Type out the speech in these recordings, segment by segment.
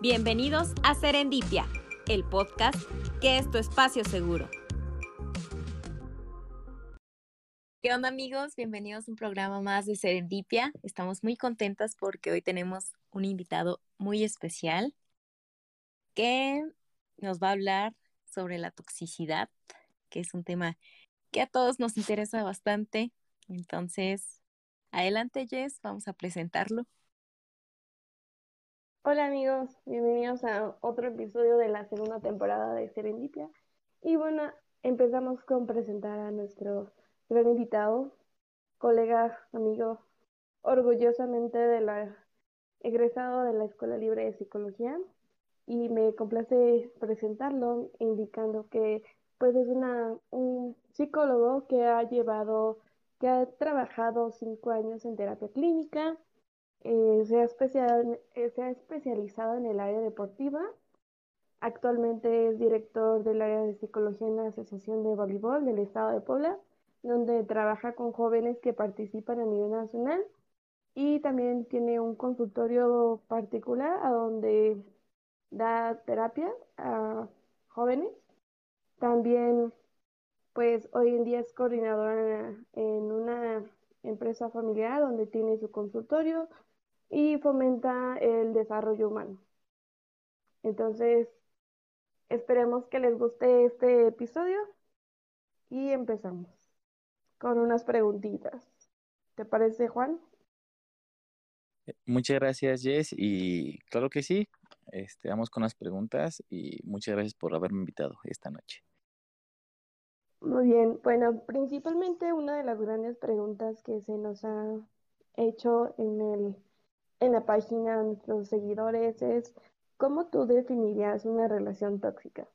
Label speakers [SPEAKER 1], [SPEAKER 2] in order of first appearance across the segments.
[SPEAKER 1] Bienvenidos a Serendipia, el podcast que es tu espacio seguro. ¿Qué onda amigos? Bienvenidos a un programa más de Serendipia. Estamos muy contentas porque hoy tenemos un invitado muy especial que nos va a hablar sobre la toxicidad, que es un tema que a todos nos interesa bastante. Entonces, adelante Jess, vamos a presentarlo.
[SPEAKER 2] Hola amigos, bienvenidos a otro episodio de la segunda temporada de Serendipia. Y bueno, empezamos con presentar a nuestro gran invitado, colega, amigo, orgullosamente de la egresado de la Escuela Libre de Psicología. Y me complace presentarlo indicando que pues es una, un psicólogo que ha llevado, que ha trabajado cinco años en terapia clínica, eh, se, ha eh, se ha especializado en el área deportiva. Actualmente es director del área de psicología en la Asociación de Voleibol del Estado de Puebla, donde trabaja con jóvenes que participan a nivel nacional y también tiene un consultorio particular a donde da terapia a jóvenes. También, pues hoy en día es coordinadora en una empresa familiar donde tiene su consultorio, y fomenta el desarrollo humano. Entonces, esperemos que les guste este episodio y empezamos con unas preguntitas. ¿Te parece, Juan?
[SPEAKER 3] Eh, muchas gracias, Jess. Y claro que sí, este, vamos con las preguntas y muchas gracias por haberme invitado esta noche.
[SPEAKER 2] Muy bien, bueno, principalmente una de las grandes preguntas que se nos ha hecho en el en la página de nuestros seguidores es ¿cómo tú definirías una relación tóxica?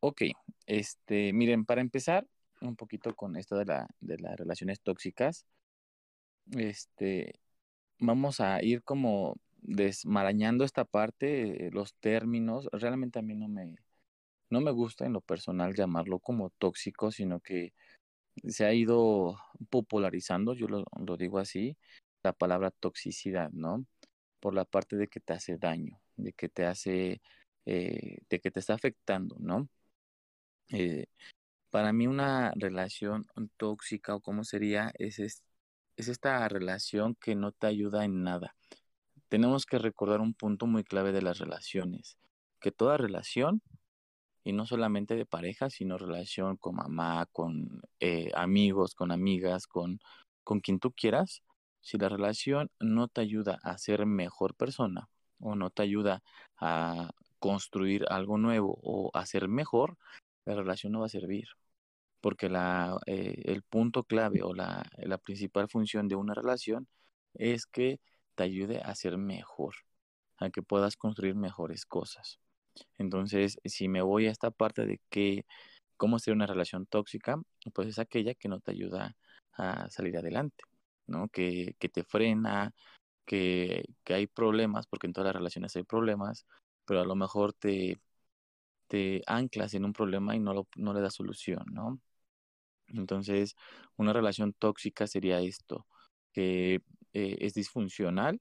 [SPEAKER 3] Ok, este, miren, para empezar un poquito con esto de, la, de las relaciones tóxicas, este, vamos a ir como desmarañando esta parte, los términos, realmente a mí no me, no me gusta en lo personal llamarlo como tóxico, sino que se ha ido popularizando, yo lo, lo digo así, la palabra toxicidad, ¿no? Por la parte de que te hace daño, de que te hace, eh, de que te está afectando, ¿no? Eh, para mí una relación tóxica o cómo sería es, es, es esta relación que no te ayuda en nada. Tenemos que recordar un punto muy clave de las relaciones, que toda relación, y no solamente de pareja, sino relación con mamá, con eh, amigos, con amigas, con, con quien tú quieras, si la relación no te ayuda a ser mejor persona o no te ayuda a construir algo nuevo o a ser mejor, la relación no va a servir. Porque la, eh, el punto clave o la, la principal función de una relación es que te ayude a ser mejor, a que puedas construir mejores cosas. Entonces, si me voy a esta parte de que cómo ser una relación tóxica, pues es aquella que no te ayuda a salir adelante. ¿No? Que, que te frena, que, que, hay problemas, porque en todas las relaciones hay problemas, pero a lo mejor te, te anclas en un problema y no, lo, no le das solución, ¿no? Entonces, una relación tóxica sería esto, que eh, es disfuncional,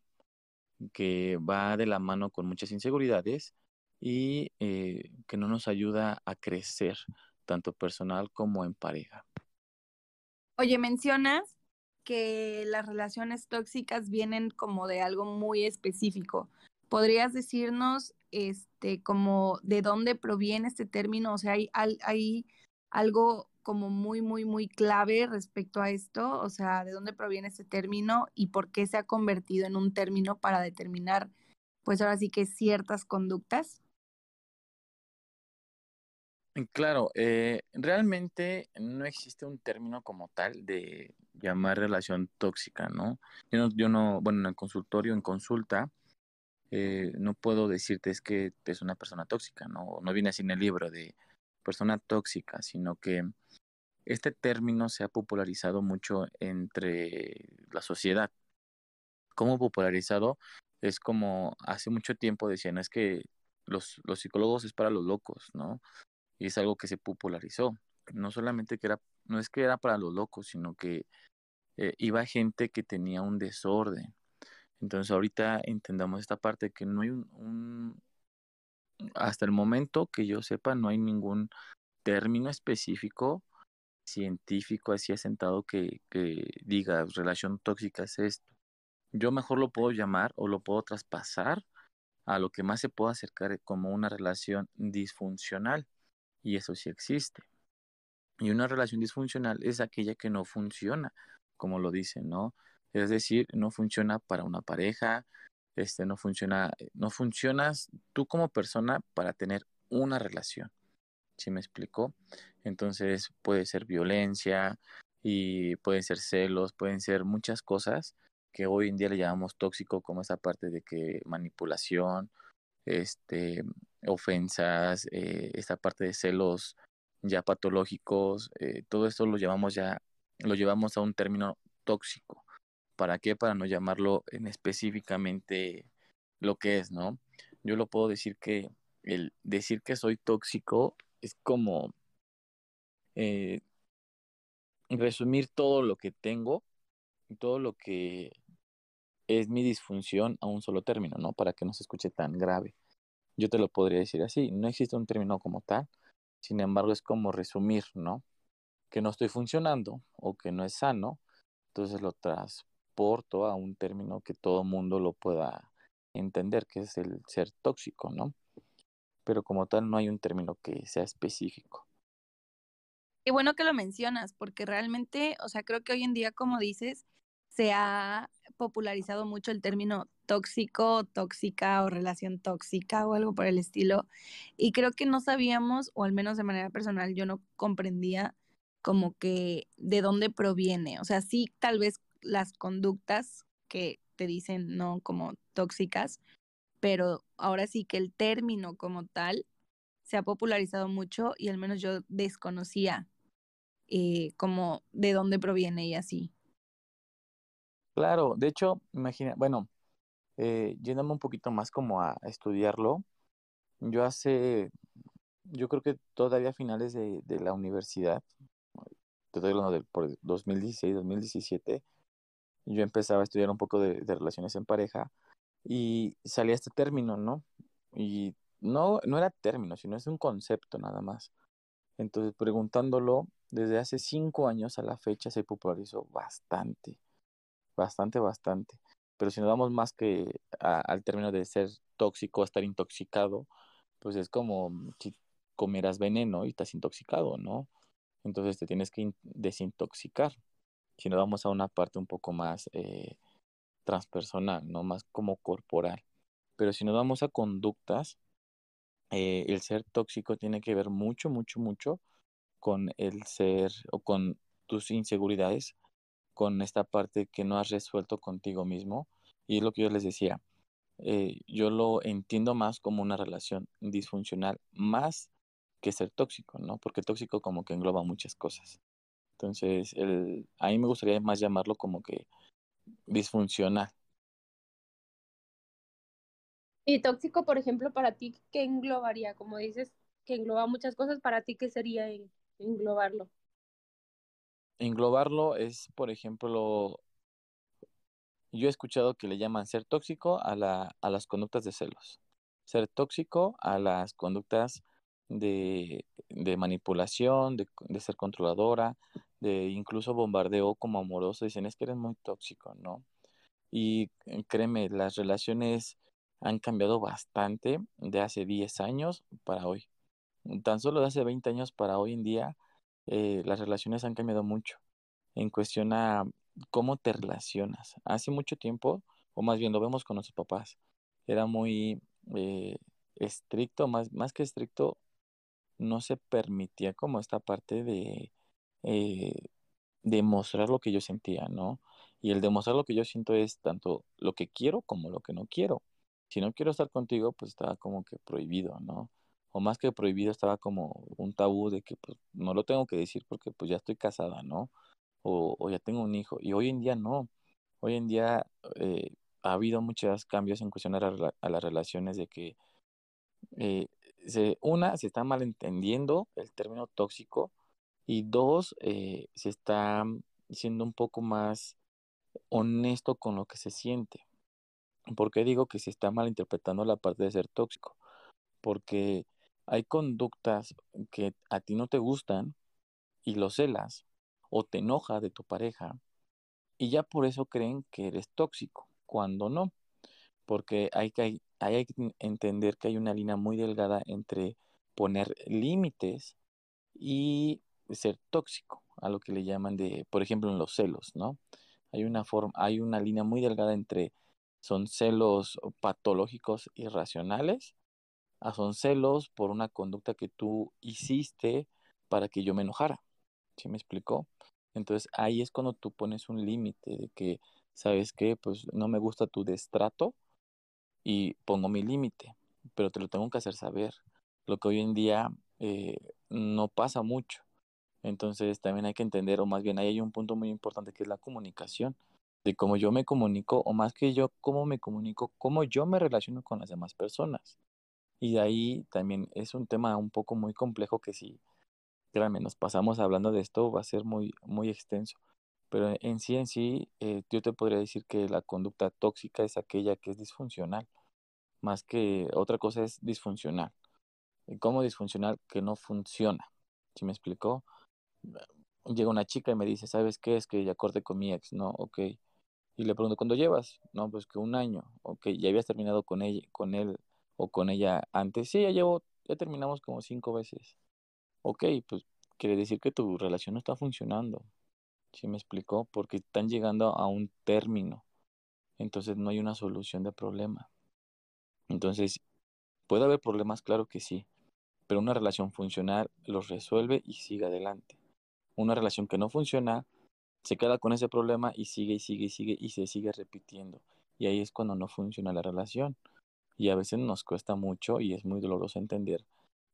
[SPEAKER 3] que va de la mano con muchas inseguridades y eh, que no nos ayuda a crecer, tanto personal como en pareja.
[SPEAKER 4] Oye, mencionas que las relaciones tóxicas vienen como de algo muy específico. ¿Podrías decirnos este como de dónde proviene este término? O sea, hay, algo como muy, muy, muy clave respecto a esto, o sea, de dónde proviene este término y por qué se ha convertido en un término para determinar, pues ahora sí que ciertas conductas.
[SPEAKER 3] Claro, eh, realmente no existe un término como tal de llamar relación tóxica, ¿no? Yo no, yo no bueno, en el consultorio, en consulta, eh, no puedo decirte es que es una persona tóxica, ¿no? No viene así en el libro de persona tóxica, sino que este término se ha popularizado mucho entre la sociedad. ¿Cómo popularizado? Es como hace mucho tiempo decían, es que los, los psicólogos es para los locos, ¿no? y es algo que se popularizó. No solamente que era, no es que era para los locos, sino que eh, iba gente que tenía un desorden. Entonces ahorita entendamos esta parte que no hay un, hasta el momento que yo sepa, no hay ningún término específico científico así asentado que, que diga relación tóxica es esto. Yo mejor lo puedo llamar o lo puedo traspasar a lo que más se puede acercar como una relación disfuncional. Y eso sí existe. Y una relación disfuncional es aquella que no funciona, como lo dicen, ¿no? Es decir, no funciona para una pareja, este, no funciona, no funcionas tú como persona para tener una relación. ¿Sí me explico? Entonces puede ser violencia y pueden ser celos, pueden ser muchas cosas que hoy en día le llamamos tóxico, como esa parte de que manipulación, este, ofensas, eh, esta parte de celos ya patológicos, eh, todo esto lo llamamos ya, lo llevamos a un término tóxico. ¿Para qué? Para no llamarlo en específicamente lo que es, ¿no? Yo lo puedo decir que el decir que soy tóxico es como eh, resumir todo lo que tengo y todo lo que es mi disfunción a un solo término, ¿no? Para que no se escuche tan grave. Yo te lo podría decir así, no existe un término como tal, sin embargo es como resumir, ¿no? Que no estoy funcionando o que no es sano, entonces lo transporto a un término que todo mundo lo pueda entender, que es el ser tóxico, ¿no? Pero como tal no hay un término que sea específico.
[SPEAKER 4] Qué bueno que lo mencionas, porque realmente, o sea, creo que hoy en día, como dices, se ha popularizado mucho el término tóxico, tóxica o relación tóxica o algo por el estilo. Y creo que no sabíamos, o al menos de manera personal, yo no comprendía como que de dónde proviene. O sea, sí, tal vez las conductas que te dicen no como tóxicas, pero ahora sí que el término como tal se ha popularizado mucho y al menos yo desconocía eh, como de dónde proviene y así.
[SPEAKER 3] Claro, de hecho, imagina, bueno, eh, yéndome un poquito más como a, estudiarlo, yo hace, yo creo que todavía a finales de, la universidad, te estoy hablando del por 2016, 2017, yo empezaba a estudiar un poco de, de relaciones en pareja y salía este término, ¿no? Y no, no era término, sino es un concepto nada más. Entonces, preguntándolo, desde hace cinco años a la fecha se popularizó bastante bastante, bastante. Pero si nos damos más que al término de ser tóxico, estar intoxicado, pues es como si comieras veneno y estás intoxicado, ¿no? Entonces te tienes que desintoxicar. Si nos vamos a una parte un poco más eh, transpersonal, ¿no? Más como corporal. Pero si nos vamos a conductas, eh, el ser tóxico tiene que ver mucho, mucho, mucho con el ser o con tus inseguridades con esta parte que no has resuelto contigo mismo. Y es lo que yo les decía, eh, yo lo entiendo más como una relación disfuncional, más que ser tóxico, ¿no? Porque tóxico como que engloba muchas cosas. Entonces, el, a mí me gustaría más llamarlo como que disfuncional.
[SPEAKER 5] Y tóxico, por ejemplo, para ti, ¿qué englobaría? Como dices, que engloba muchas cosas, para ti, ¿qué sería englobarlo?
[SPEAKER 3] Englobarlo es, por ejemplo, yo he escuchado que le llaman ser tóxico a, la, a las conductas de celos, ser tóxico a las conductas de, manipulación, de, de, ser controladora, de incluso bombardeo como amoroso, dicen es que eres muy tóxico, ¿no? Y eh, créeme, las relaciones han cambiado bastante de hace 10 años para hoy. Tan solo de hace 20 años para hoy en día eh, las relaciones han cambiado mucho en cuestión a cómo te relacionas. Hace mucho tiempo, o más bien lo vemos con nuestros papás, era muy eh, estricto, más, más que estricto, no se permitía como esta parte de eh, demostrar lo que yo sentía, ¿no? Y el demostrar lo que yo siento es tanto lo que quiero como lo que no quiero. Si no quiero estar contigo, pues estaba como que prohibido, ¿no? O más que prohibido estaba como un tabú de que pues no lo tengo que decir porque pues ya estoy casada, ¿no? O, ya tengo un hijo. Y hoy en día no. Hoy en día eh, ha habido muchos cambios en cuestión a, las relaciones de que eh, se, una, se está malentendiendo el término tóxico y dos, eh, se está siendo un poco más honesto con lo que se siente. ¿Por qué digo que se está malinterpretando la parte de ser tóxico? Porque hay conductas que a ti no te gustan y lo celas o te enoja de tu pareja y ya por eso creen que eres tóxico, cuando no. Porque hay que, hay que entender que hay una línea muy delgada entre poner límites y ser tóxico, a lo que le llaman de, por ejemplo, en los celos, ¿no? Hay una forma, hay una línea muy delgada entre son celos patológicos irracionales a son celos por una conducta que tú hiciste para que yo me enojara. ¿Sí me explicó? Entonces ahí es cuando tú pones un límite de que, ¿sabes qué? Pues no me gusta tu destrato y pongo mi límite, pero te lo tengo que hacer saber. Lo que hoy en día eh, no pasa mucho. Entonces también hay que entender, o más bien ahí hay un punto muy importante que es la comunicación, de cómo yo me comunico, o más que yo, cómo me comunico, cómo yo me relaciono con las demás personas. Y de ahí también es un tema un poco muy complejo que si, créanme, nos pasamos hablando de esto, va a ser muy, muy extenso. Pero en sí, en sí, eh, yo te podría decir que la conducta tóxica es aquella que es disfuncional, más que otra cosa es disfuncional. ¿Cómo disfuncional? Que no funciona. ¿Sí me explicó? Llega una chica y me dice, ¿sabes qué? Es que ya corté con mi ex, ¿no? Ok. Y le pregunto, ¿cuándo llevas? No, pues que un año. Ok, ¿ya habías terminado con ella, con él o con ella antes? Sí, ya llevo, ya terminamos como cinco veces. Ok, pues quiere decir que tu relación no está funcionando. ¿Sí me explicó? Porque están llegando a un término. Entonces no hay una solución de problema. Entonces, ¿puede haber problemas? Claro que sí. Pero una relación funcional los resuelve y sigue adelante. Una relación que no funciona se queda con ese problema y sigue y sigue y sigue y se sigue repitiendo. Y ahí es cuando no funciona la relación. Y a veces nos cuesta mucho y es muy doloroso entender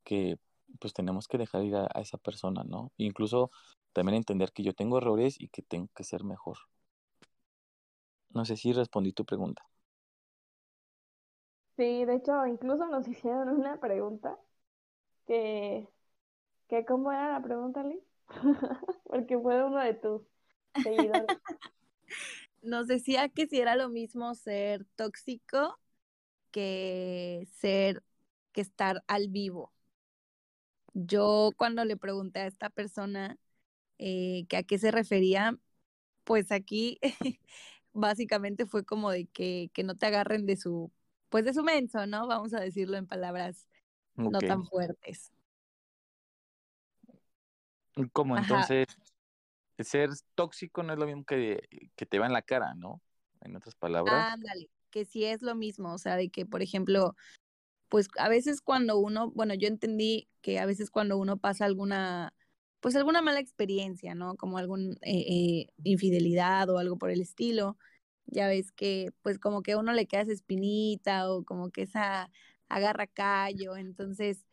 [SPEAKER 3] que pues tenemos que dejar ir a, esa persona, ¿no? Incluso también entender que yo tengo errores y que tengo que ser mejor. No sé si respondí tu pregunta.
[SPEAKER 2] Sí, de hecho, incluso nos hicieron una pregunta que, que ¿cómo era la pregunta, Liz? Porque fue uno de tus seguidores.
[SPEAKER 4] Nos decía que si era lo mismo ser tóxico que ser, que estar al vivo. Yo cuando le pregunté a esta persona eh, que a qué se refería, pues aquí básicamente fue como de que, que no te agarren de su, pues de su menso, ¿no? Vamos a decirlo en palabras no tan fuertes.
[SPEAKER 3] Como entonces, ser tóxico no es lo mismo que, que te va en la cara, ¿no? En otras palabras.
[SPEAKER 4] Ándale, que sí es lo mismo, o sea, de que, por ejemplo, pues a veces cuando uno, bueno, yo entendí que a veces cuando uno pasa alguna, pues alguna mala experiencia, ¿no? Como alguna eh, eh, infidelidad o algo por el estilo, ya ves que pues como que a uno le queda esa espinita o como que esa agarra callo, entonces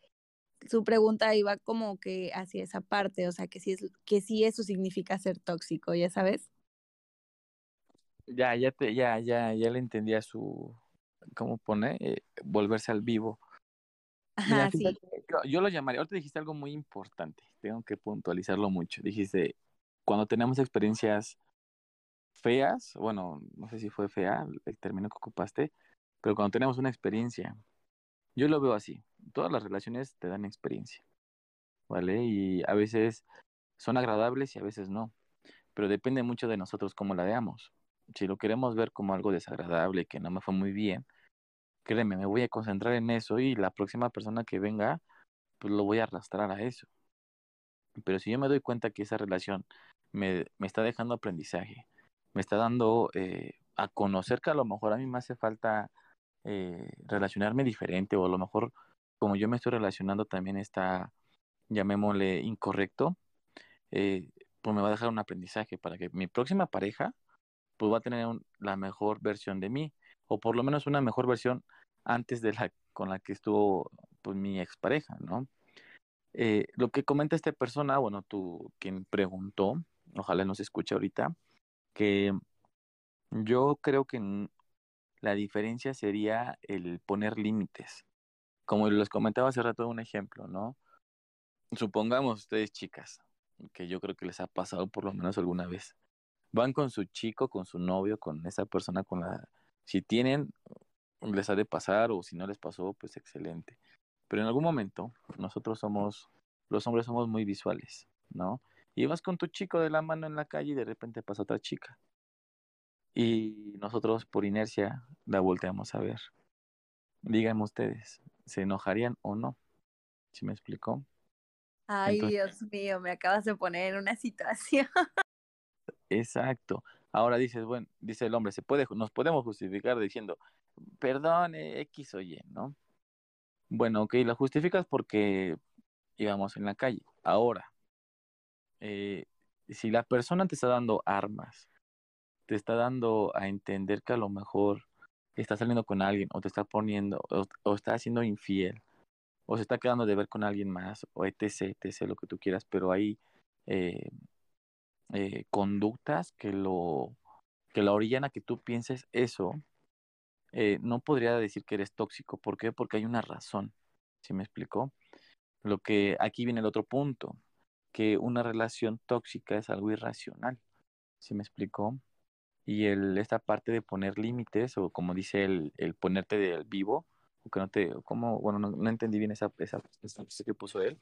[SPEAKER 4] su pregunta iba como que hacia esa parte, o sea, que sí, es, que sí eso significa ser tóxico, ¿ya sabes?
[SPEAKER 3] Ya, ya, te, ya, ya, ya le entendía su, ¿cómo pone? Eh, volverse al vivo.
[SPEAKER 4] Ajá, sí.
[SPEAKER 3] yo, yo, lo llamaría, ahorita dijiste algo muy importante, tengo que puntualizarlo mucho. Dijiste, cuando tenemos experiencias feas, bueno, no sé si fue fea el término que ocupaste, pero cuando tenemos una experiencia yo lo veo así. Todas las relaciones te dan experiencia, ¿vale? Y a veces son agradables y a veces no. Pero depende mucho de nosotros cómo la veamos. Si lo queremos ver como algo desagradable, que no me fue muy bien, créeme, me voy a concentrar en eso y la próxima persona que venga, pues lo voy a arrastrar a eso. Pero si yo me doy cuenta que esa relación me, me está dejando aprendizaje, me está dando eh, a conocer que a lo mejor a mí me hace falta eh, relacionarme diferente o a lo mejor como yo me estoy relacionando también está, llamémosle, incorrecto, eh, pues me va a dejar un aprendizaje para que mi próxima pareja pues va a tener la mejor versión de mí o por lo menos una mejor versión antes de la con la que estuvo pues mi expareja, ¿no? Eh, lo que comenta esta persona, bueno, tú quien preguntó, ojalá nos escuche ahorita, que yo creo que la diferencia sería el poner límites. Como les comentaba hace rato un ejemplo, ¿no? Supongamos ustedes chicas, que yo creo que les ha pasado por lo menos alguna vez. Van con su chico, con su novio, con esa persona con la Si tienen, les ha de pasar o si no les pasó, pues excelente. Pero en algún momento nosotros somos, los hombres somos muy visuales, ¿no? Y vas con tu chico de la mano en la calle y de repente pasa otra chica. Y nosotros por inercia la volteamos a ver. Díganme ustedes, ¿se enojarían o no? ¿Sí me explicó?
[SPEAKER 4] Ay, Dios mío, me acabas de poner en una situación.
[SPEAKER 3] Exacto. Ahora dices, bueno, dice el hombre, se puede, nos podemos justificar diciendo, perdón, X o Y, ¿no? Bueno, ok, la justificas porque íbamos en la calle. Ahora, eh, si la persona te está dando armas, te está dando a entender que a lo mejor está saliendo con alguien o te está poniendo o, está siendo infiel o se está quedando de ver con alguien más o etc, etc, lo que tú quieras, pero hay eh, eh, conductas que lo que la orillan a que tú pienses eso, eh, no podría decir que eres tóxico. ¿Por qué? Porque hay una razón. ¿Sí me explicó? Lo que aquí viene el otro punto, que una relación tóxica es algo irracional. ¿Sí me explicó? Y el, esta parte de poner límites, o como dice el, el ponerte del vivo, o que no te, como, bueno, no, entendí bien esa, esa, esa que puso él,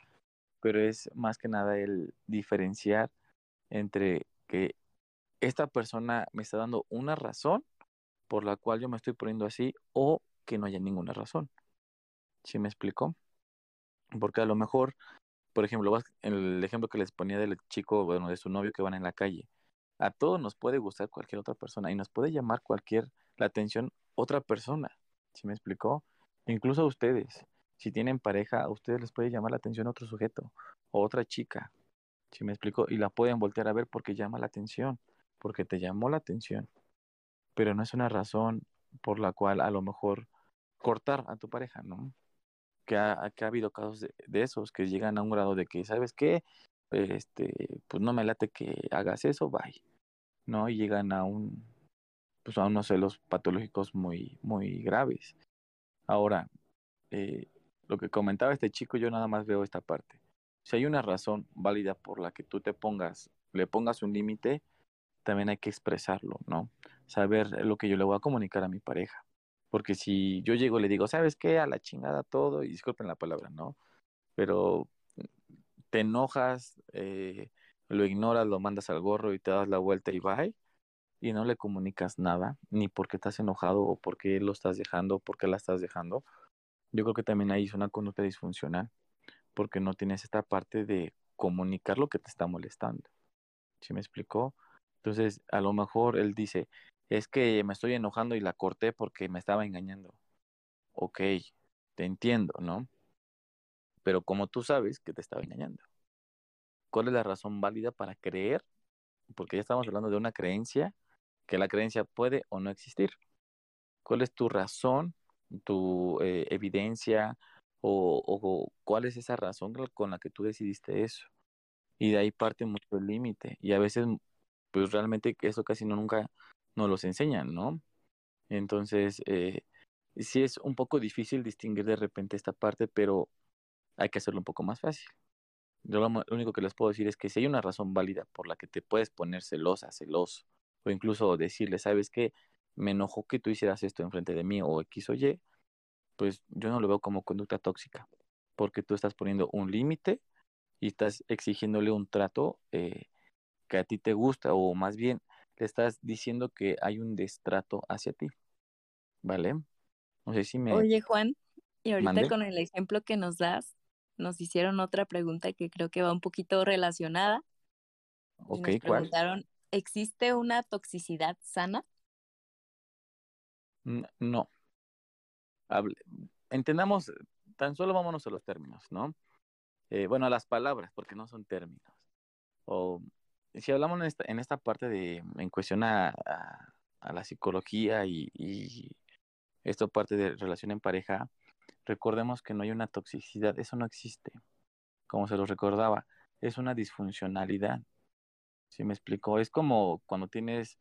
[SPEAKER 3] pero es más que nada el diferenciar entre que esta persona me está dando una razón por la cual yo me estoy poniendo así o que no haya ninguna razón. ¿Sí me explicó? Porque a lo mejor, por ejemplo, el ejemplo que les ponía del chico, bueno, de su novio que van en la calle. A todos nos puede gustar cualquier otra persona y nos puede llamar cualquier la atención otra persona. ¿Sí me explicó? Incluso a ustedes, si tienen pareja, a ustedes les puede llamar la atención otro sujeto o otra chica. ¿Sí me explico? Y la pueden voltear a ver porque llama la atención, porque te llamó la atención. Pero no es una razón por la cual a lo mejor cortar a tu pareja, ¿no? Que ha, que ha habido casos de, esos que llegan a un grado de que, ¿sabes qué? Este, pues no me late que hagas eso, bye. ¿No? Y llegan a un, pues a unos celos patológicos muy, muy graves. Ahora, eh, lo que comentaba este chico, yo nada más veo esta parte si hay una razón válida por la que tú te pongas, le pongas un límite, también hay que expresarlo, ¿no? Saber lo que yo le voy a comunicar a mi pareja. Porque si yo llego y le digo, ¿sabes qué? A la chingada todo, y disculpen la palabra, ¿no? Pero te enojas, eh, lo ignoras, lo mandas al gorro y te das la vuelta y bye, y no le comunicas nada, ni porque estás enojado o porque lo estás dejando o porque la estás dejando, yo creo que también ahí es una conducta disfuncional porque no tienes esta parte de comunicar lo que te está molestando. ¿Sí me explicó? Entonces, a lo mejor él dice, es que me estoy enojando y la corté porque me estaba engañando. Ok, te entiendo, ¿no? Pero como tú sabes que te estaba engañando? ¿Cuál es la razón válida para creer? Porque ya estamos hablando de una creencia, que la creencia puede o no existir. ¿Cuál es tu razón, tu eh, evidencia, o, cuál es esa razón con la que tú decidiste eso. Y de ahí parte mucho el límite. Y a veces, pues realmente eso casi no nunca nos los enseñan, ¿no? Entonces, eh, sí es un poco difícil distinguir de repente esta parte, pero hay que hacerlo un poco más fácil. Yo lo, único que les puedo decir es que si hay una razón válida por la que te puedes poner celosa, celoso, o incluso decirle, ¿sabes qué? Me enojó que tú hicieras esto enfrente de mí o X o Y, pues yo no lo veo como conducta tóxica, porque tú estás poniendo un límite y estás exigiéndole un trato eh, que a ti te gusta, o más bien le estás diciendo que hay un destrato hacia ti. ¿Vale? No sé si me...
[SPEAKER 1] Oye, Juan, y ahorita con el ejemplo que nos das, nos hicieron otra pregunta que creo que va un poquito relacionada.
[SPEAKER 3] Ok,
[SPEAKER 1] nos preguntaron, ¿existe una toxicidad sana?
[SPEAKER 3] No entendamos, tan solo vámonos a los términos, ¿no? Eh, bueno, a las palabras, porque no son términos. O si hablamos en esta, en esta parte de, en cuestión a, a, la psicología y, y esto parte de relación en pareja, recordemos que no hay una toxicidad, eso no existe. Como se lo recordaba, es una disfuncionalidad. ¿Sí me explico? Es como cuando tienes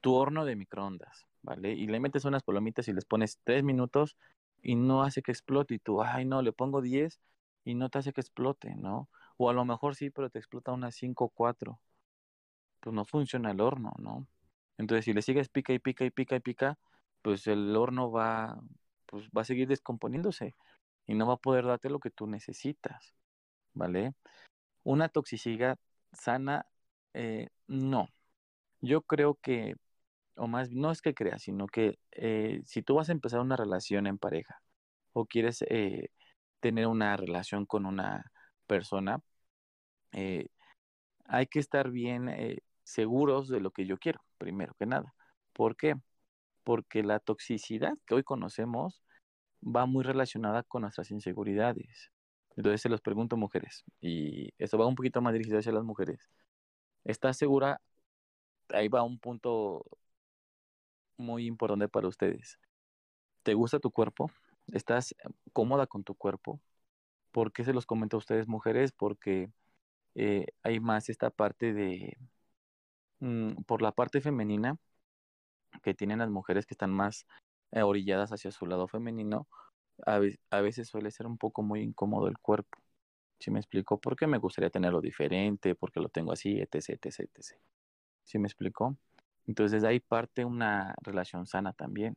[SPEAKER 3] tu horno de microondas. ¿Vale? Y le metes unas palomitas y les pones tres minutos y no hace que explote y tú, ay no, le pongo diez y no te hace que explote, ¿no? O a lo mejor sí, pero te explota unas cinco o cuatro. Pues no funciona el horno, ¿no? Entonces si le sigues pica y pica y pica y pica, pues el horno va, pues va a seguir descomponiéndose y no va a poder darte lo que tú necesitas, ¿vale? Una toxicidad sana, eh, no. Yo creo que, o más, no es que creas, sino que eh, si tú vas a empezar una relación en pareja o quieres eh, tener una relación con una persona, hay que estar bien seguros de lo que yo quiero, primero que nada. ¿Por qué? Porque la toxicidad que hoy conocemos va muy relacionada con nuestras inseguridades. Entonces se los pregunto, mujeres, y esto va un poquito más dirigido hacia las mujeres. ¿Estás segura? Ahí va un punto muy importante para ustedes. ¿Te gusta tu cuerpo? ¿Estás cómoda con tu cuerpo? ¿Por qué se los comento a ustedes, mujeres? Porque eh, hay más esta parte de, mm, por la parte femenina, que tienen las mujeres que están más eh, orilladas hacia su lado femenino, a, veces suele ser un poco muy incómodo el cuerpo. ¿Sí me explico? Porque me gustaría tenerlo diferente, porque lo tengo así, etc, etc, etc. ¿Sí me explico? Entonces ahí parte una relación sana también.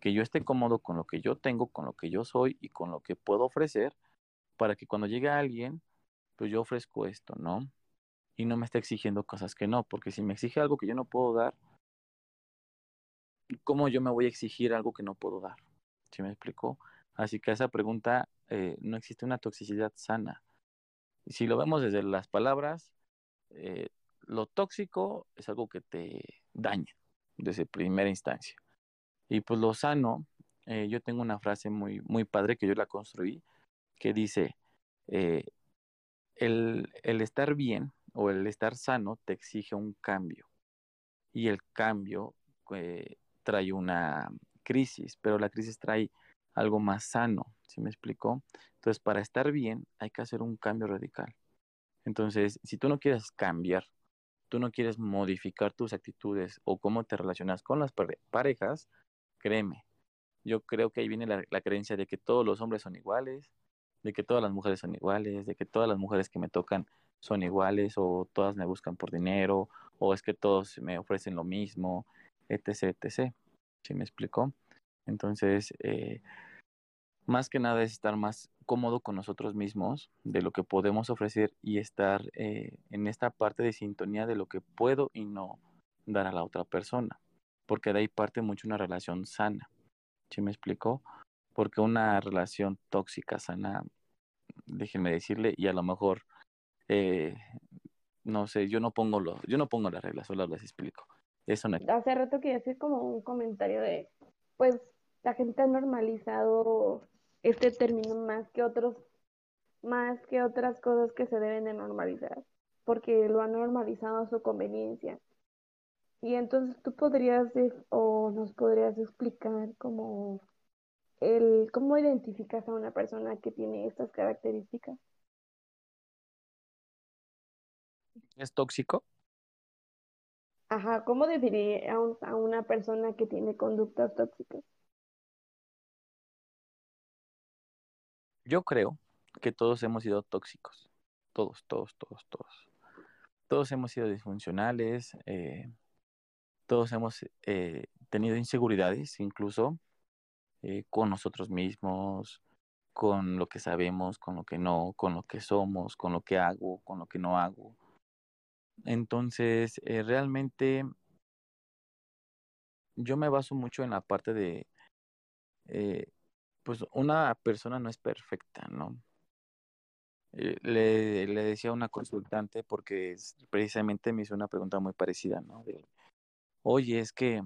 [SPEAKER 3] Que yo esté cómodo con lo que yo tengo, con lo que yo soy y con lo que puedo ofrecer, para que cuando llegue alguien, pues yo ofrezco esto, ¿no? Y no me esté exigiendo cosas que no, porque si me exige algo que yo no puedo dar, ¿cómo yo me voy a exigir algo que no puedo dar? ¿Sí me explico? Así que esa pregunta eh, no existe una toxicidad sana. Si lo vemos desde las palabras, eh, lo tóxico es algo que te daña desde primera instancia. Y pues lo sano, eh, yo tengo una frase muy, muy padre que yo la construí, que dice, el, el estar bien o el estar sano te exige un cambio. Y el cambio trae una crisis, pero la crisis trae algo más sano, ¿sí me explicó? Entonces, para estar bien hay que hacer un cambio radical. Entonces, si tú no quieres cambiar, tú no quieres modificar tus actitudes o cómo te relacionas con las parejas, créeme, yo creo que ahí viene la, la, creencia de que todos los hombres son iguales, de que todas las mujeres son iguales, de que todas las mujeres que me tocan son iguales o todas me buscan por dinero o es que todos me ofrecen lo mismo etc, etc. ¿Sí me explicó? Entonces, eh, más que nada es estar más cómodo con nosotros mismos de lo que podemos ofrecer y estar eh, en esta parte de sintonía de lo que puedo y no dar a la otra persona, porque de ahí parte mucho una relación sana. ¿Sí me explicó? Porque una relación tóxica, sana, déjenme decirle, y a lo mejor, eh, no sé, yo no pongo lo, yo no pongo las reglas, solo las explico. Eso
[SPEAKER 2] Hace rato quería hacer como un comentario de, pues, la gente ha normalizado este término más que otros, más que otras cosas que se deben de normalizar, porque lo han normalizado a su conveniencia. Y entonces tú podrías, o nos podrías explicar cómo, el, cómo identificas a una persona que tiene estas características.
[SPEAKER 3] ¿Es tóxico?
[SPEAKER 2] Ajá, ¿cómo definir a, a una persona que tiene conductas tóxicas?
[SPEAKER 3] Yo creo que todos hemos sido tóxicos. Todos, todos, todos, todos. Todos hemos sido disfuncionales, eh, todos hemos eh, tenido inseguridades, incluso eh, con nosotros mismos, con lo que sabemos, con lo que no, con lo que somos, con lo que hago, con lo que no hago. Entonces, realmente yo me baso mucho en la parte de, eh, pues una persona no es perfecta, ¿no? Eh, le, decía a una consultante porque precisamente me hizo una pregunta muy parecida, ¿no? Oye, es que,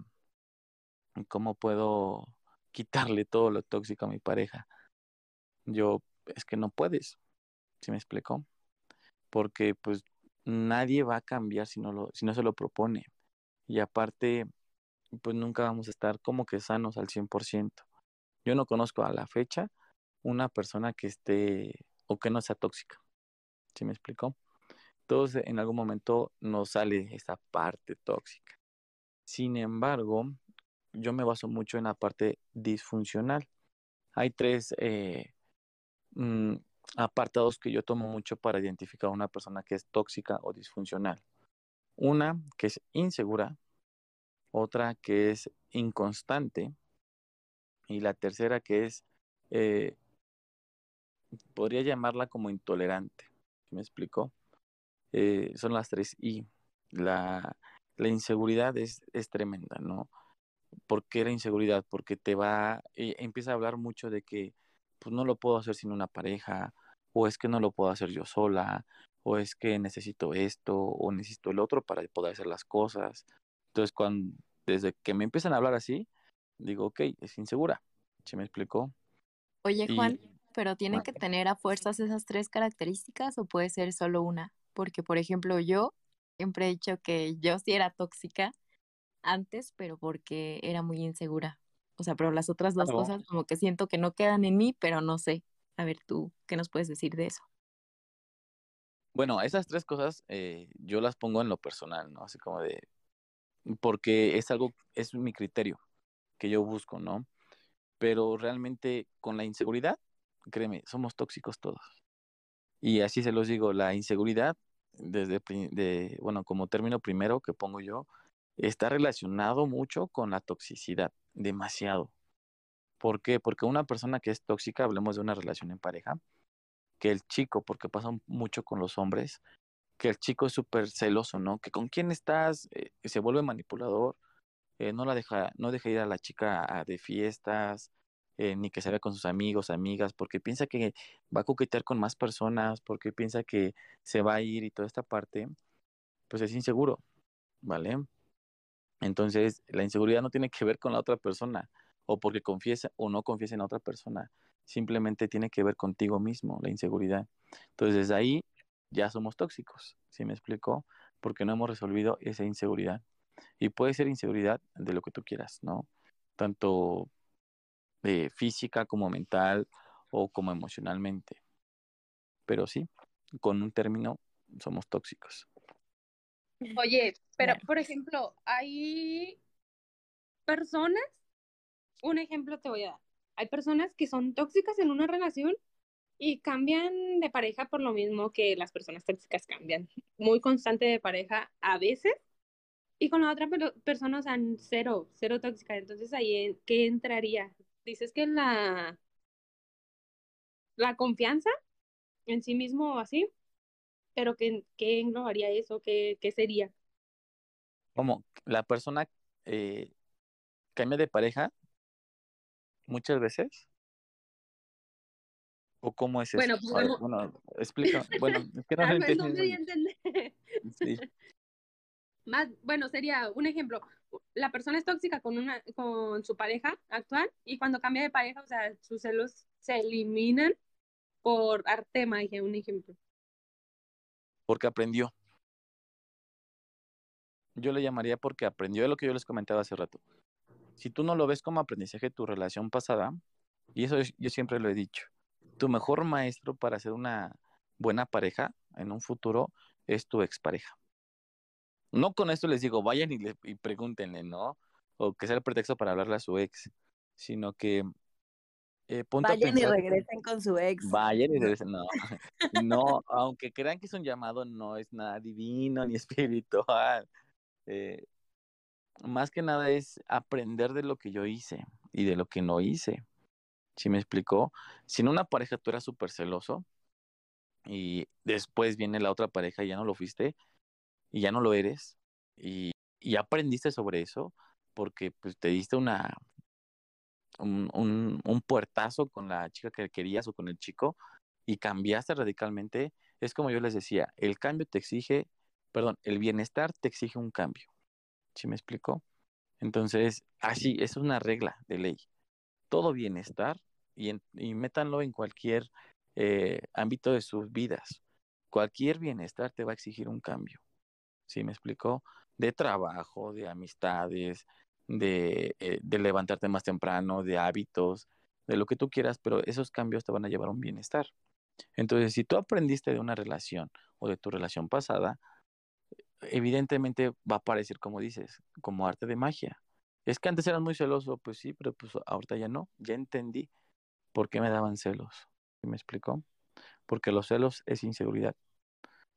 [SPEAKER 3] ¿cómo puedo quitarle todo lo tóxico a mi pareja? Yo, es que no puedes, ¿sí me explicó? Porque pues nadie va a cambiar si no, lo, si no se lo propone. Y aparte, pues nunca vamos a estar como que sanos al 100%. Yo no conozco a la fecha una persona que esté o que no sea tóxica. ¿Sí me explicó? Todos en algún momento nos sale esa parte tóxica. Sin embargo, yo me baso mucho en la parte disfuncional. Hay tres eh, mm, apartados que yo tomo mucho para identificar a una persona que es tóxica o disfuncional. Una que es insegura, otra que es inconstante Y la tercera que es, eh, podría llamarla como intolerante. ¿Me explicó? Eh, son las tres y la, la inseguridad es, es tremenda, ¿no? ¿Por qué la inseguridad? Porque te va, eh, empieza a hablar mucho de que pues no lo puedo hacer sin una pareja, o es que no lo puedo hacer yo sola, o es que necesito esto, o necesito el otro para poder hacer las cosas. Entonces, cuando, desde que me empiezan a hablar así, digo, ok, es insegura. ¿Se me explicó?
[SPEAKER 1] Oye, Juan, pero ¿tiene que tener a fuerzas esas tres características o puede ser solo una? Porque, por ejemplo, yo siempre he dicho que yo sí era tóxica antes, pero porque era muy insegura. O sea, pero las otras dos cosas como que siento que no quedan en mí, pero no sé. A ver, tú, ¿qué nos puedes decir de eso?
[SPEAKER 3] Bueno, esas tres cosas eh, yo las pongo en lo personal, ¿no? Así como de, porque es algo, es mi criterio que yo busco, ¿no? Pero realmente con la inseguridad, créeme, somos tóxicos todos. Y así se los digo, la inseguridad, desde, de, bueno, como término primero que pongo yo, está relacionado mucho con la toxicidad, demasiado. ¿Por qué? Porque una persona que es tóxica, hablemos de una relación en pareja, que el chico, porque pasa mucho con los hombres, que el chico es súper celoso, ¿no? Que con quién estás, eh, se vuelve manipulador, eh, no la deja, no deja ir a la chica a, de fiestas, eh, ni que se vea con sus amigos, amigas, porque piensa que va a coquetear con más personas, porque piensa que se va a ir y toda esta parte, pues es inseguro, ¿vale? Entonces, la inseguridad no tiene que ver con la otra persona, o porque confiesa o no confiesa en otra persona, simplemente tiene que ver contigo mismo, la inseguridad. Entonces, desde ahí ya somos tóxicos, ¿sí me explico? Porque no hemos resolvido esa inseguridad. Y puede ser inseguridad de lo que tú quieras, ¿no? Tanto de física como mental o como emocionalmente. Pero sí, con un término somos tóxicos.
[SPEAKER 5] Oye, pero por ejemplo, hay personas, un ejemplo te voy a dar, hay personas que son tóxicas en una relación y cambian de pareja por lo mismo que las personas tóxicas cambian, muy constante de pareja a veces y con la otra persona, o sea, cero, cero tóxica. Entonces ahí, ¿qué entraría? Dices que la, la confianza en sí mismo o así, pero ¿qué, qué englobaría eso? ¿Qué, qué sería?
[SPEAKER 3] Como la persona eh, cambia de pareja muchas veces. ¿O cómo es
[SPEAKER 5] bueno,
[SPEAKER 3] eso? Bueno, explica. Bueno, es que no,
[SPEAKER 5] ah, pues, no me entender. Sí. Más, bueno, sería un ejemplo, la persona es tóxica con una con su pareja actual y cuando cambia de pareja, o sea, sus celos se eliminan por arte magia, un ejemplo.
[SPEAKER 3] Porque aprendió. Yo le llamaría porque aprendió de lo que yo les comentaba hace rato. Si tú no lo ves como aprendizaje de tu relación pasada, y eso yo siempre lo he dicho, tu mejor maestro para ser una buena pareja en un futuro es tu expareja. No con esto les digo, vayan y, le, y pregúntenle, ¿no? O que sea el pretexto para hablarle a su ex, sino que
[SPEAKER 1] eh, vayan y regresen con su ex.
[SPEAKER 3] Vayan y regresen, no. no, aunque crean que es un llamado, no es nada divino ni espiritual. Eh, más que nada es aprender de lo que yo hice y de lo que no hice. ¿Sí me explicó? Si en una pareja tú eras súper celoso y después viene la otra pareja y ya no lo fuiste, y ya no lo eres y, y aprendiste sobre eso porque pues te diste una un, un, puertazo con la chica que querías o con el chico y cambiaste radicalmente, es como yo les decía, el cambio te exige, perdón, el bienestar te exige un cambio. ¿Sí me explico? Entonces, así, es una regla de ley. Todo bienestar, y, en, y métanlo en cualquier eh, ámbito de sus vidas, cualquier bienestar te va a exigir un cambio. ¿Sí me explicó? De trabajo, de amistades, de, eh, de levantarte más temprano, de hábitos, de lo que tú quieras, pero esos cambios te van a llevar a un bienestar. Entonces, si tú aprendiste de una relación o de tu relación pasada, evidentemente va a parecer, como dices, como arte de magia. Es que antes eras muy celoso, pues sí, pero pues ahorita ya no, ya entendí por qué me daban celos. ¿Sí me explicó? Porque los celos es inseguridad.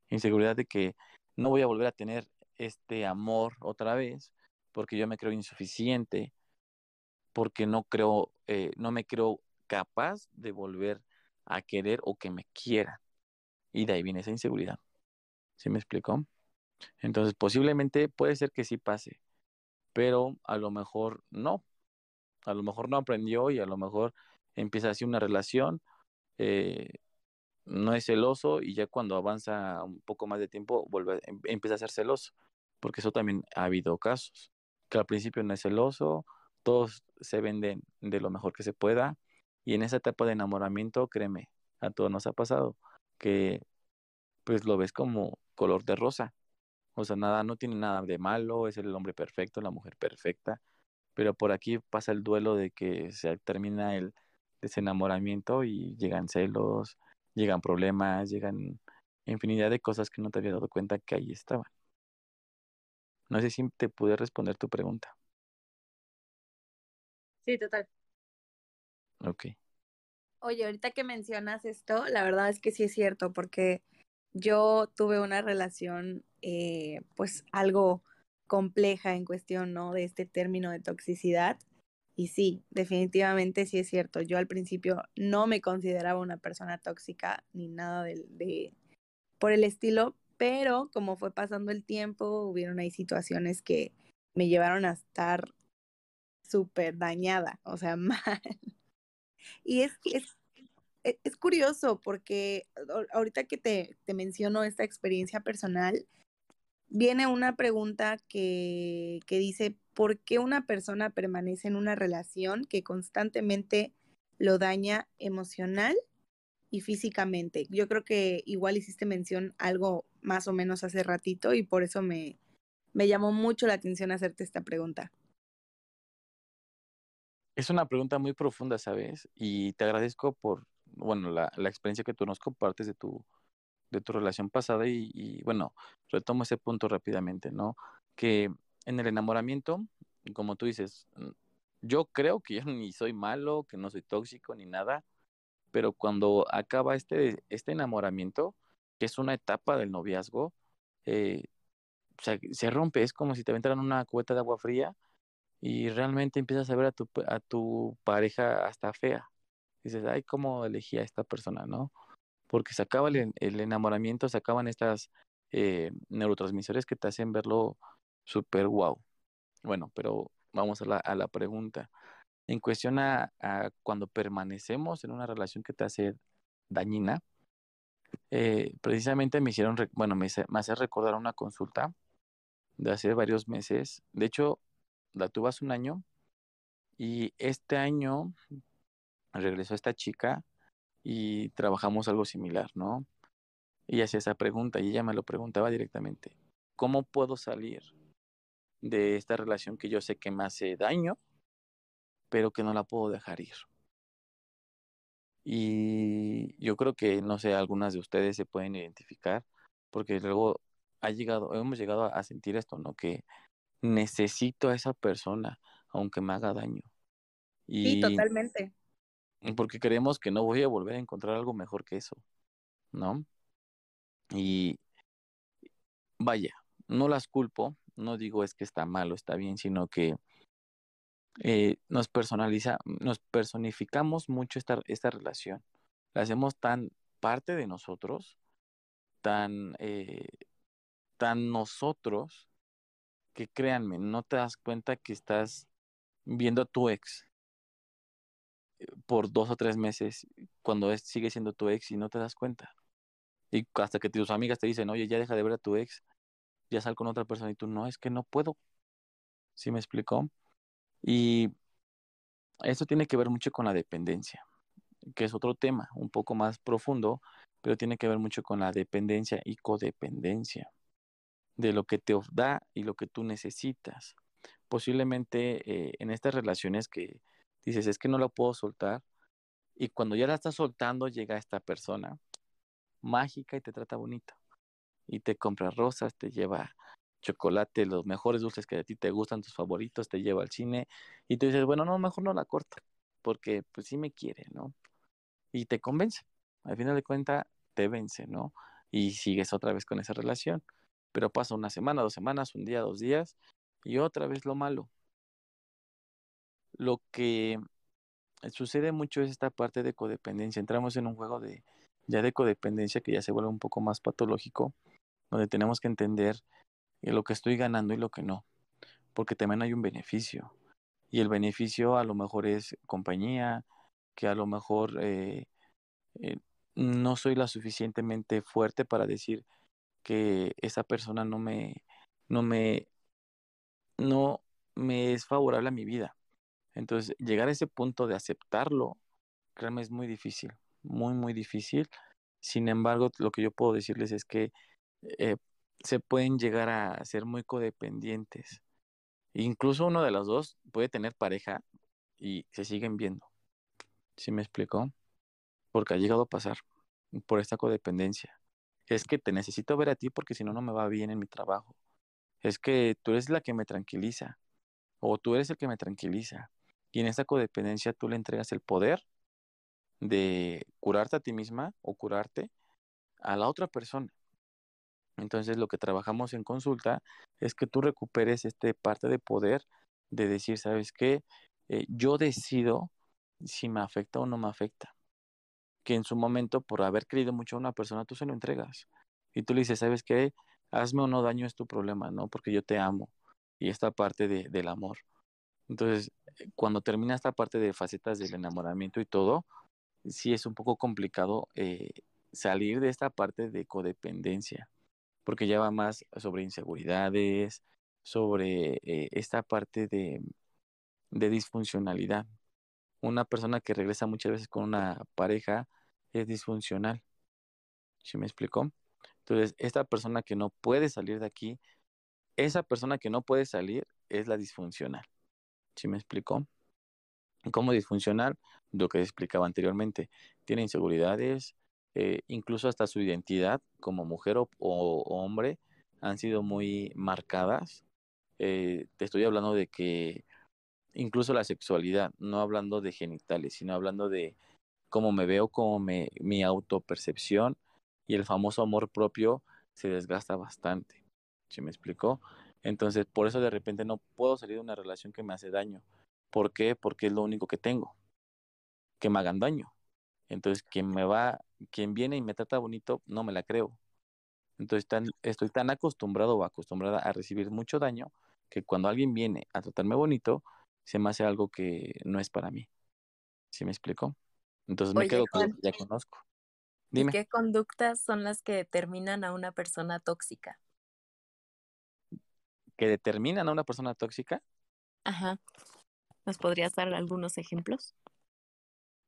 [SPEAKER 3] Inseguridad de que no voy a volver a tener este amor otra vez porque yo me creo insuficiente porque no creo, eh, no me creo capaz de volver a querer o que me quiera. Y de ahí viene esa inseguridad. ¿Sí me explicó? Entonces, posiblemente puede ser que sí pase, pero a lo mejor no. A lo mejor no aprendió y a lo mejor empieza así una relación, eh, no es celoso y ya cuando avanza un poco más de tiempo vuelve, em, empieza a ser celoso, porque eso también ha habido casos, que al principio no es celoso, todos se venden de lo mejor que se pueda y en esa etapa de enamoramiento, créeme, a todos nos ha pasado que pues lo ves como color de rosa. O sea, nada, no tiene nada de malo, es el hombre perfecto, la mujer perfecta, pero por aquí pasa el duelo de que se termina el desenamoramiento y llegan celos, llegan problemas, llegan infinidad de cosas que no te había dado cuenta que ahí estaban. No sé si te pude responder tu pregunta.
[SPEAKER 5] Sí, total.
[SPEAKER 3] Ok.
[SPEAKER 4] Oye, ahorita que mencionas esto, la verdad es que sí es cierto, porque yo tuve una relación, eh, pues algo compleja en cuestión, ¿no? De este término de toxicidad. Y sí, definitivamente sí es cierto. Yo al principio no me consideraba una persona tóxica ni nada de, por el estilo, pero como fue pasando el tiempo, hubieron ahí situaciones que me llevaron a estar súper dañada, o sea, mal. Y es, es, e, es curioso porque ahorita que te, te menciono esta experiencia personal, viene una pregunta que, que dice, ¿por qué una persona permanece en una relación que constantemente lo daña emocional y físicamente? Yo creo que igual hiciste mención algo más o menos hace ratito y por eso me, me llamó mucho la atención hacerte esta pregunta.
[SPEAKER 3] Es una pregunta muy profunda, ¿sabes? Y te agradezco por, bueno, la, la experiencia que tú nos compartes de tu, de tu relación pasada y, bueno, retomo ese punto rápidamente, ¿no? Que en el enamoramiento, como tú dices, mm, yo creo que yo ni soy malo, que no soy tóxico ni nada, pero cuando acaba este, este enamoramiento, que es una etapa del noviazgo, eh, se rompe, es como si te aventaran una cubeta de agua fría y realmente empiezas a ver a tu, a tu pareja hasta fea. Dices, ay, ¿cómo elegí a esta persona, no? porque se acaba el, enamoramiento, se acaban estas eh, neurotransmisores que te hacen verlo súper wow. Bueno, pero vamos a la, pregunta. En cuestión a, cuando permanecemos en una relación que te hace dañina, eh, precisamente me hicieron, bueno, me, me hace recordar una consulta de hace varios meses. De hecho, la tuve un año y este año regresó esta chica y trabajamos algo similar, ¿no? Y hacía esa pregunta y ella me lo preguntaba directamente. ¿Cómo puedo salir de esta relación que yo sé que me hace daño, pero que no la puedo dejar ir? Y yo creo que, no sé, algunas de ustedes se pueden identificar, porque luego ha llegado, hemos llegado a sentir esto, ¿no? Que necesito a esa persona, aunque me haga daño.
[SPEAKER 4] Y, sí, totalmente
[SPEAKER 3] porque creemos que no voy a volver a encontrar algo mejor que eso, ¿no? Y vaya, no las culpo, no digo es que está mal o está bien, sino que eh, nos personaliza, nos personificamos mucho esta, esta relación, la hacemos tan parte de nosotros, tan, eh, tan nosotros, que créanme, no te das cuenta que estás viendo a tu ex, por dos o tres meses cuando sigue siendo tu ex y no te das cuenta. Y hasta que tus amigas te dicen, oye, ya deja de ver a tu ex, ya sal con otra persona y tú no, es que no puedo. ¿Sí me explicó? Y esto tiene que ver mucho con la dependencia, que es otro tema un poco más profundo, pero tiene que ver mucho con la dependencia y codependencia de lo que te da y lo que tú necesitas. Posiblemente eh, en estas relaciones que dices, es que no la puedo soltar. Y cuando ya la estás soltando, llega esta persona mágica y te trata bonito. Y te compra rosas, te lleva chocolate, los mejores dulces que a ti te gustan, tus favoritos, te lleva al cine. Y tú dices, bueno, no, mejor no la corto, porque pues sí me quiere, ¿no? Y te convence. Al final de cuentas, te vence, ¿no? Y sigues otra vez con esa relación. Pero pasa una semana, dos semanas, un día, dos días, y otra vez lo malo lo que sucede mucho es esta parte de codependencia. Entramos en un juego de ya de codependencia que ya se vuelve un poco más patológico, donde tenemos que entender lo que estoy ganando y lo que no, porque también hay un beneficio. Y el beneficio a lo mejor es compañía, que a lo mejor eh, eh, no soy la suficientemente fuerte para decir que esa persona no me, no me, no me es favorable a mi vida. Entonces, llegar a ese punto de aceptarlo, créanme, es muy difícil, muy, muy difícil. Sin embargo, lo que yo puedo decirles es que eh, se pueden llegar a ser muy codependientes. Incluso uno de los dos puede tener pareja y se siguen viendo. ¿Sí me explicó? Porque ha llegado a pasar por esta codependencia. Es que te necesito ver a ti porque si no, no me va bien en mi trabajo. Es que tú eres la que me tranquiliza o tú eres el que me tranquiliza. Y en esta codependencia tú le entregas el poder de curarte a ti misma o curarte a la otra persona. Entonces lo que trabajamos en consulta es que tú recuperes este parte de poder de decir, ¿sabes qué? Eh, yo decido si me afecta o no me afecta. Que en su momento, por haber querido mucho a una persona, tú se lo entregas. Y tú le dices, ¿sabes qué? Hazme o no daño es tu problema, ¿no? Porque yo te amo. Y esta parte de, del amor. Entonces, eh, cuando termina esta parte de facetas del enamoramiento y todo, sí es un poco complicado eh, salir de esta parte de codependencia porque ya va más sobre inseguridades, sobre eh, esta parte de, de disfuncionalidad. Una persona que regresa muchas veces con una pareja es disfuncional. ¿Sí me explicó? Entonces, esta persona que no puede salir de aquí, esa persona que no puede salir es la disfuncional. ¿Sí me explicó? Como disfuncional, lo que explicaba anteriormente, tiene inseguridades, eh, incluso hasta su identidad como mujer o, hombre han sido muy marcadas. Eh, te estoy hablando de que incluso la sexualidad, no hablando de genitales, sino hablando de cómo me veo, cómo me, mi autopercepción y el famoso amor propio se desgasta bastante. ¿Se me explicó? Entonces, por eso de repente no puedo salir de una relación que me hace daño. ¿Por qué? Porque es lo único que tengo. Que me hagan daño. Entonces, quien me va, quien viene y me trata bonito, no me la creo. Entonces, estoy tan acostumbrado o acostumbrada a recibir mucho daño que cuando alguien viene a tratarme bonito, se me hace algo que no es para mí. ¿Sí me explico? Entonces me quedo con lo que ya conozco.
[SPEAKER 1] Dime. ¿Y qué conductas son las que determinan a una persona tóxica?
[SPEAKER 3] ¿Que determinan a una persona tóxica?
[SPEAKER 1] Ajá. ¿Nos podrías dar algunos ejemplos?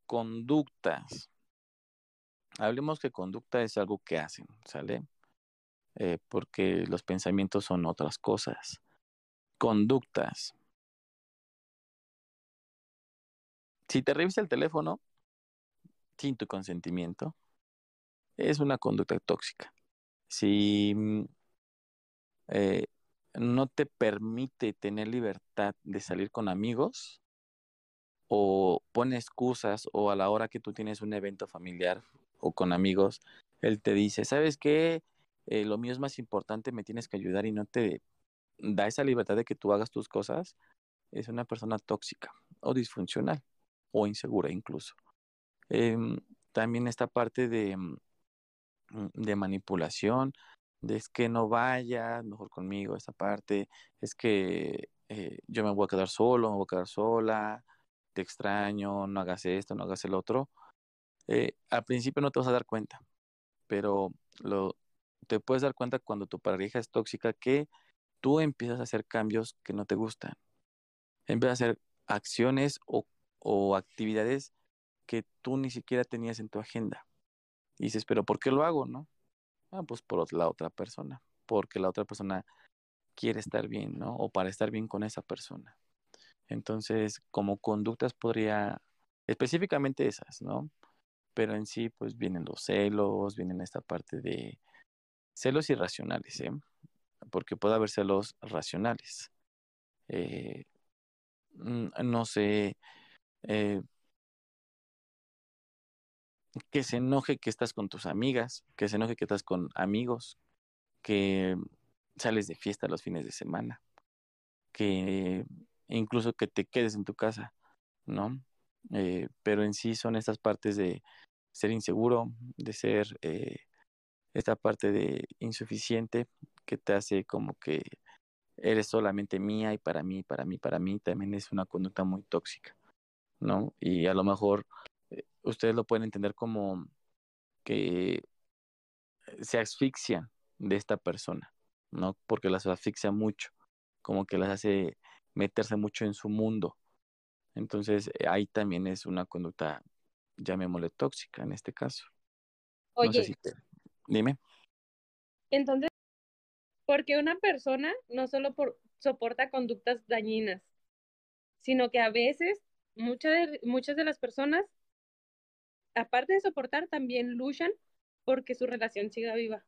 [SPEAKER 3] Conductas. Hablemos que conducta es algo que hacen, ¿sale? Eh, porque los pensamientos son otras cosas. Conductas. Si te revisa el teléfono sin tu consentimiento, es una conducta tóxica. Si mm, eh, no te permite tener libertad de salir con amigos, o pone excusas o a la hora que tú tienes un evento familiar o con amigos, él te dice, ¿sabes qué? Eh, lo mío es más importante, me tienes que ayudar y no te da esa libertad de que tú hagas tus cosas, es una persona tóxica o disfuncional o insegura incluso. Em, también esta parte de, mm, de manipulación, de es que no vayas mejor conmigo, esta parte, es que eh, yo me voy a quedar solo, me voy a quedar sola, te extraño, no hagas esto, no hagas el otro, eh, al principio no te vas a dar cuenta, pero lo, te puedes dar cuenta cuando tu pareja es tóxica que tú empiezas a hacer cambios que no te gustan. Empiezas a hacer acciones o, o actividades que tú ni siquiera tenías en tu agenda. Y dices, pero ¿por qué lo hago, no? Ah, pues por la otra persona, porque la otra persona quiere estar bien, ¿no? O para estar bien con esa persona. Entonces, como conductas podría, específicamente esas, ¿no? Pero en sí, pues vienen los celos, vienen esta parte de celos irracionales, ¿eh? Porque puede haber celos racionales. Eh, mm, no sé, eh, que se enoje que estás con tus amigas, que se enoje que estás con amigos, que sales de fiesta los fines de semana, que incluso que te quedes en tu casa ¿no? Eh, pero en sí son estas partes de ser inseguro, de ser eh, esta parte de insuficiente que te hace como que eres solamente mía y para mí, para mí, para mí, también es una conducta muy tóxica, ¿no? Y a lo mejor eh, ustedes lo pueden entender como que se asfixian de esta persona, ¿no? Porque las asfixia mucho, como que las hace meterse mucho en su mundo. Entonces, eh, ahí también es una conducta, llamémosle tóxica en este caso.
[SPEAKER 5] Oye,
[SPEAKER 3] dime.
[SPEAKER 5] Entonces, porque una persona no solo por, soporta conductas dañinas, sino que a veces muchas de, muchas de las personas, aparte de soportar, también luchan porque su relación siga viva.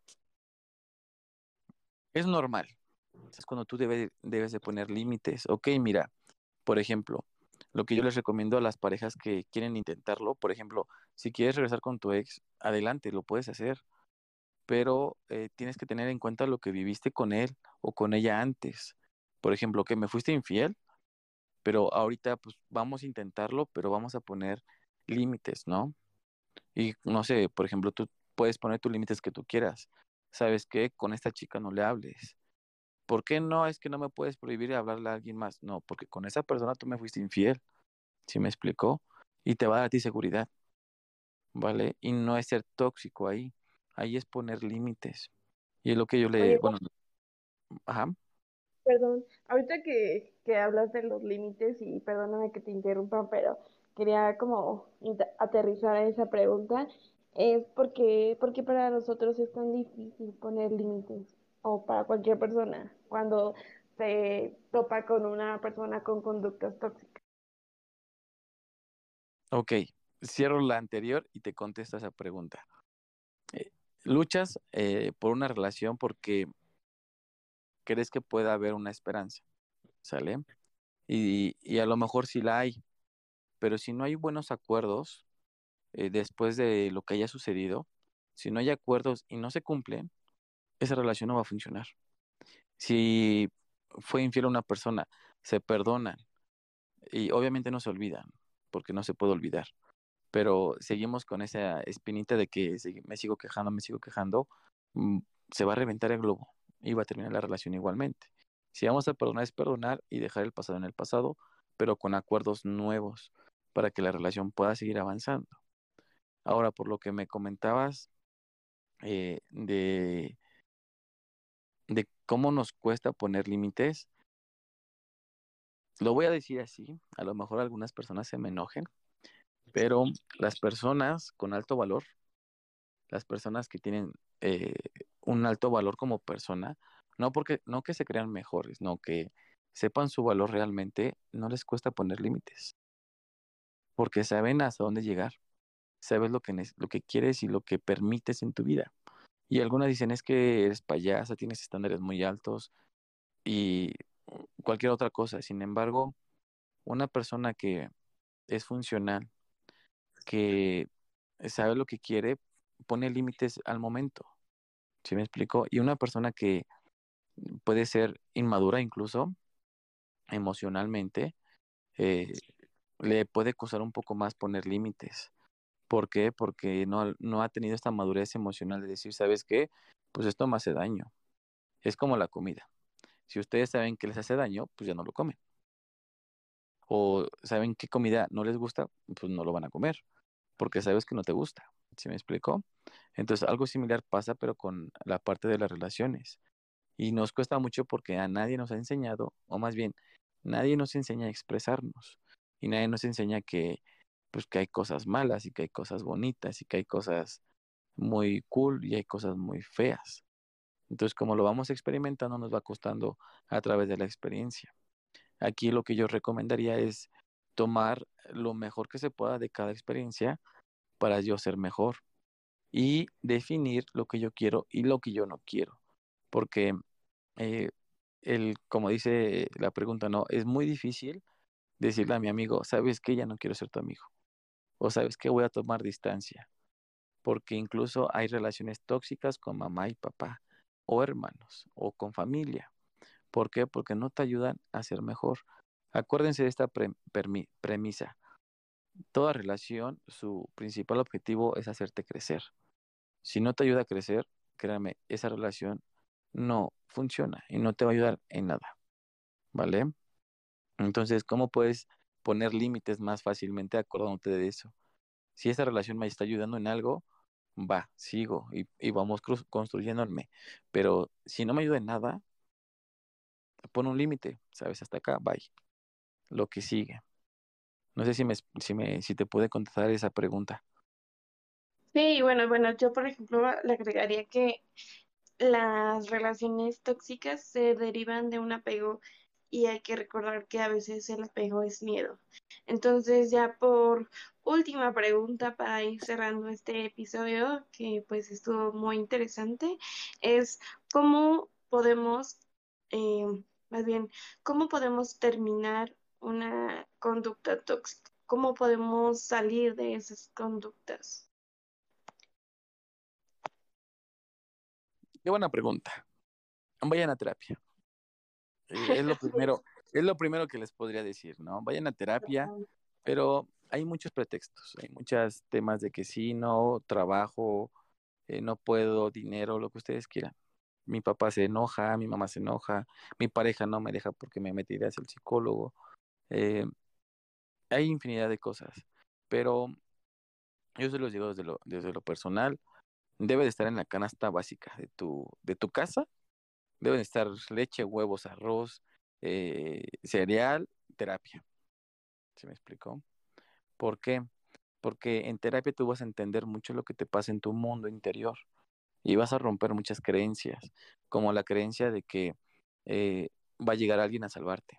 [SPEAKER 3] Es normal. Es cuando tú debes, debes de poner límites. Ok, mira, por ejemplo, lo que yo les recomiendo a las parejas que quieren intentarlo, por ejemplo, si quieres regresar con tu ex, adelante, lo puedes hacer pero eh, tienes que tener en cuenta lo que viviste con él o con ella antes. Por ejemplo, que me fuiste infiel, pero ahorita pues vamos a intentarlo, pero vamos a poner límites, ¿no? Y no sé, por ejemplo, tú puedes poner tus límites que tú quieras. ¿Sabes qué? Con esta chica no le hables. ¿Por qué no? Es que no me puedes prohibir hablarle a alguien más. No, porque con esa persona tú me fuiste infiel. ¿Sí me explicó? Y te va a dar a ti seguridad. ¿Vale? Y no es ser tóxico ahí ahí es poner límites. Y es lo que yo le, bueno, ajá.
[SPEAKER 2] Perdón, ahorita que, que hablas de los límites y perdóname que te interrumpa, pero quería como aterrizar a esa pregunta, es porque, porque para nosotros es tan difícil poner límites, o para cualquier persona, cuando se topa con una persona con conductas tóxicas.
[SPEAKER 3] Ok, cierro la anterior y te contesto esa pregunta. Eh, luchas eh, por una relación porque crees que pueda haber una esperanza, ¿sale? Y, y, a lo mejor sí la hay, pero si no hay buenos acuerdos eh, después de lo que haya sucedido, si no hay acuerdos y no se cumplen, esa relación no va a funcionar. Si fue infiel a una persona, se perdonan y obviamente no se olvidan, porque no se puede olvidar pero seguimos con esa espinita de que me sigo quejando, me sigo quejando, mm, se va a reventar el globo y va a terminar la relación igualmente. Si vamos a perdonar es perdonar y dejar el pasado en el pasado, pero con acuerdos nuevos para que la relación pueda seguir avanzando. Ahora, por lo que me comentabas eh, de, de cómo nos cuesta poner límites, lo voy a decir así, a lo mejor algunas personas se me enojen, pero las personas con alto valor, las personas que tienen eh, un alto valor como persona, no porque no que se crean mejores, no que sepan su valor realmente, no les cuesta poner límites. Porque saben hasta dónde llegar. Sabes lo que, lo que quieres y lo que permites en tu vida. Y algunas dicen es que eres payasa, tienes estándares muy altos y cualquier otra cosa. Sin embargo, una persona que es funcional, que sabe lo que quiere, pone límites al momento. ¿Sí me explico? Y una persona que puede ser inmadura incluso emocionalmente, eh, le puede costar un poco más poner límites. ¿Por qué? Porque no, no ha tenido esta madurez emocional de decir, ¿sabes qué? Pues esto me hace daño. Es como la comida. Si ustedes saben que les hace daño, pues ya no lo comen. O saben qué comida no les gusta, pues no lo van a comer porque sabes que no te gusta. ¿Sí me explicó? Entonces, algo similar pasa, pero con la parte de las relaciones. Y nos cuesta mucho porque a nadie nos ha enseñado, o más bien, nadie nos enseña a expresarnos. Y nadie nos enseña que, pues, que hay cosas malas y que hay cosas bonitas y que hay cosas muy cool y hay cosas muy feas. Entonces, como lo vamos experimentando, nos va costando a través de la experiencia. Aquí lo que yo recomendaría es tomar lo mejor que se pueda de cada experiencia para yo ser mejor y definir lo que yo quiero y lo que yo no quiero. Porque, eh, el, como dice la pregunta, no, es muy difícil decirle a mi amigo, sabes que ya no quiero ser tu amigo. O sabes que voy a tomar distancia. Porque incluso hay relaciones tóxicas con mamá y papá, o hermanos, o con familia. ¿Por qué? Porque no te ayudan a ser mejor. Acuérdense de esta premisa. toda relación, su principal objetivo es hacerte crecer. Si no te ayuda a crecer, créame, esa relación no funciona y no te va a ayudar en nada. ¿Vale? Entonces, ¿cómo puedes poner límites más fácilmente acordándote de eso? Si esa relación me está ayudando en algo, va, sigo y, y vamos construyéndome. Pero si no me ayuda en nada, pon un límite, ¿sabes? Hasta acá, bye. Lo que sigue. No sé si me, si me, si te puede contestar esa pregunta.
[SPEAKER 2] Sí, bueno, bueno, yo por ejemplo le agregaría que las relaciones tóxicas se derivan de un apego y hay que recordar que a veces el apego es miedo. Entonces, ya por última pregunta para ir cerrando este episodio, que pues estuvo muy interesante, es cómo podemos, eh, más bien, cómo podemos terminar una conducta tóxica, cómo podemos salir de esas conductas.
[SPEAKER 3] Qué buena pregunta. Vayan a terapia. Eh, es lo primero, es lo primero que les podría decir, ¿no? Vayan a terapia, pero hay muchos pretextos, hay muchos temas de que sí, no, trabajo, eh, no puedo, dinero, lo que ustedes quieran. Mi papá se enoja, mi mamá se enoja, mi pareja no me deja porque me metí hacia el psicólogo. Eh, hay infinidad de cosas, pero yo se los digo desde lo, desde lo personal, debe de estar en la canasta básica de tu, de tu casa Deben estar leche, huevos, arroz, eh, cereal, terapia. ¿Se me explicó? ¿Por qué? Porque en terapia tú vas a entender mucho lo que te pasa en tu mundo interior y vas a romper muchas creencias, como la creencia de que eh, va a llegar alguien a salvarte,